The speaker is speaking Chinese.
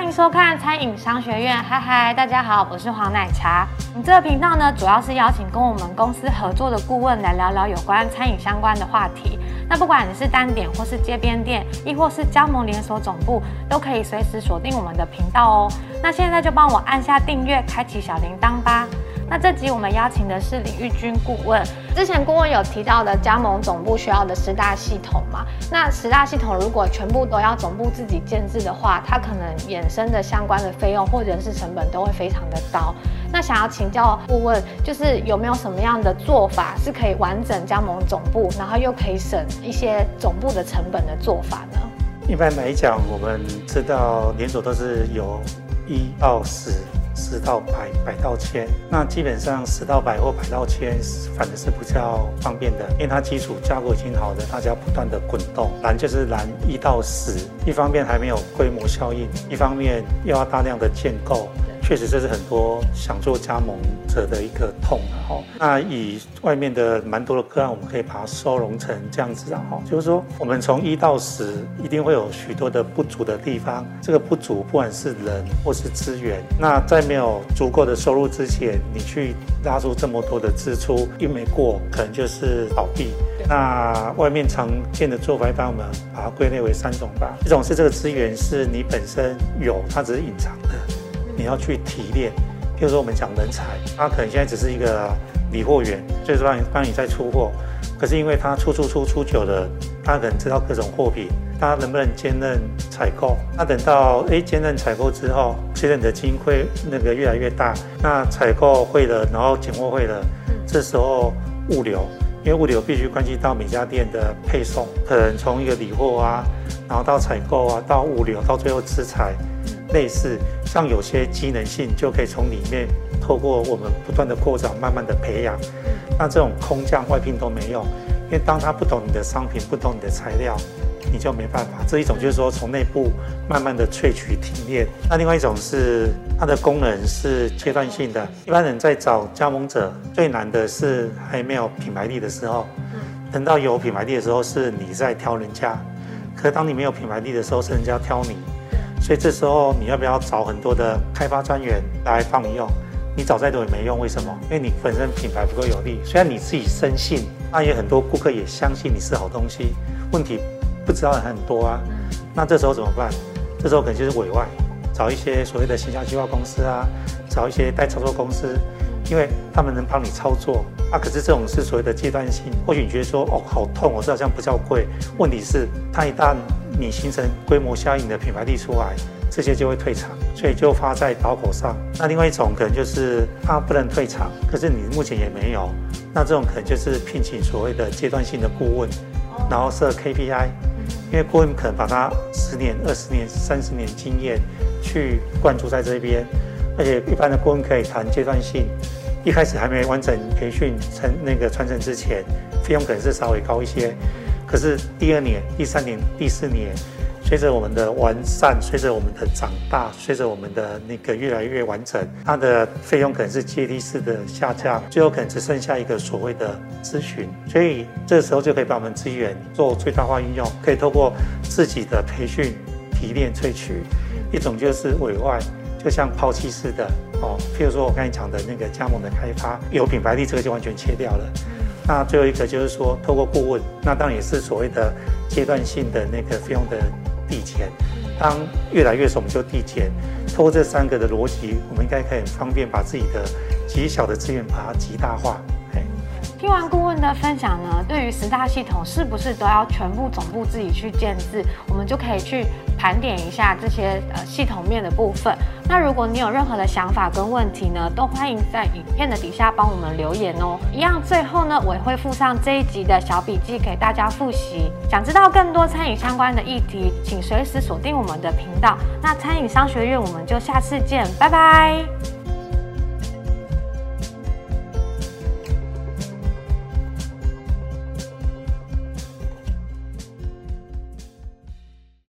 欢迎收看餐饮商学院，嗨嗨，大家好，我是黄奶茶。你这个频道呢，主要是邀请跟我们公司合作的顾问来聊聊有关餐饮相关的话题。那不管你是单点或是街边店，亦或是加盟连锁总部，都可以随时锁定我们的频道哦。那现在就帮我按下订阅，开启小铃铛吧。那这集我们邀请的是李玉君顾问。之前顾问有提到的加盟总部需要的十大系统嘛？那十大系统如果全部都要总部自己建制的话，它可能衍生的相关的费用或人事成本都会非常的高。那想要请教顾问，就是有没有什么样的做法是可以完整加盟总部，然后又可以省一些总部的成本的做法呢？一般来讲，我们知道连锁都是有一到十。十到百，百到千，那基本上十到百或百到千，反正是比较方便的，因为它基础架构已经好了，大家不断的滚动，难就是难一到十，一方面还没有规模效应，一方面又要大量的建构。确实，这是很多想做加盟者的一个痛啊！哈，那以外面的蛮多的个案，我们可以把它收容成这样子啊！哈，就是说，我们从一到十，一定会有许多的不足的地方。这个不足，不管是人或是资源，那在没有足够的收入之前，你去拉出这么多的支出，一没过，可能就是倒闭。那外面常见的做法，一般我们把它归类为三种吧。一种是这个资源是你本身有，它只是隐藏的。你要去提炼，譬如说我们讲人才，他可能现在只是一个理货员，就是帮你帮你在出货，可是因为他出出出出久了，他可能知道各种货品，他能不能兼任采购？那等到哎兼任采购之后，随着你的金会那个越来越大，那采购会了，然后拣货会了，这时候物流，因为物流必须关系到每家店的配送，可能从一个理货啊，然后到采购啊，到物流，到最后制裁。类似像有些机能性，就可以从里面透过我们不断的扩展，慢慢的培养。那这种空降外聘都没用，因为当他不懂你的商品，不懂你的材料，你就没办法。这一种就是说从内部慢慢的萃取提炼。那另外一种是它的功能是阶段性的。一般人在找加盟者最难的是还没有品牌力的时候，等到有品牌力的时候是你在挑人家，可是当你没有品牌力的时候是人家挑你。所以这时候你要不要找很多的开发专员来帮你用？你找再多也没用，为什么？因为你本身品牌不够有力。虽然你自己深信，那也很多顾客也相信你是好东西。问题不知道很多啊。那这时候怎么办？这时候可能就是委外，找一些所谓的形象计划公司啊，找一些代操作公司，因为他们能帮你操作。啊，可是这种是所谓的阶段性。或许你觉得说，哦，好痛，我知道这好像不叫贵。问题是，它一旦你形成规模效应的品牌力出来，这些就会退场，所以就发在刀口上。那另外一种可能就是它不能退场，可是你目前也没有，那这种可能就是聘请所谓的阶段性的顾问，然后设 KPI，因为顾问可能把他十年、二十年、三十年经验去灌注在这边，而且一般的顾问可以谈阶段性，一开始还没完整培训成那个传承之前，费用可能是稍微高一些。可是第二年、第三年、第四年，随着我们的完善，随着我们的长大，随着我们的那个越来越完整，它的费用可能是阶梯式的下降，最后可能只剩下一个所谓的咨询。所以这时候就可以把我们资源做最大化运用，可以透过自己的培训、提炼、萃取。一种就是委外，就像抛弃式的哦，譬如说我刚才讲的那个加盟的开发，有品牌力，这个就完全切掉了。那最后一个就是说，透过顾问，那当然也是所谓的阶段性的那个费用的递减。当越来越少，我们就递减。透过这三个的逻辑，我们应该可以很方便把自己的极小的资源把它极大化。听完顾问的分享呢，对于十大系统是不是都要全部总部自己去建制？我们就可以去盘点一下这些呃系统面的部分。那如果你有任何的想法跟问题呢，都欢迎在影片的底下帮我们留言哦。一样，最后呢，我也会附上这一集的小笔记给大家复习。想知道更多餐饮相关的议题，请随时锁定我们的频道。那餐饮商学院，我们就下次见，拜拜。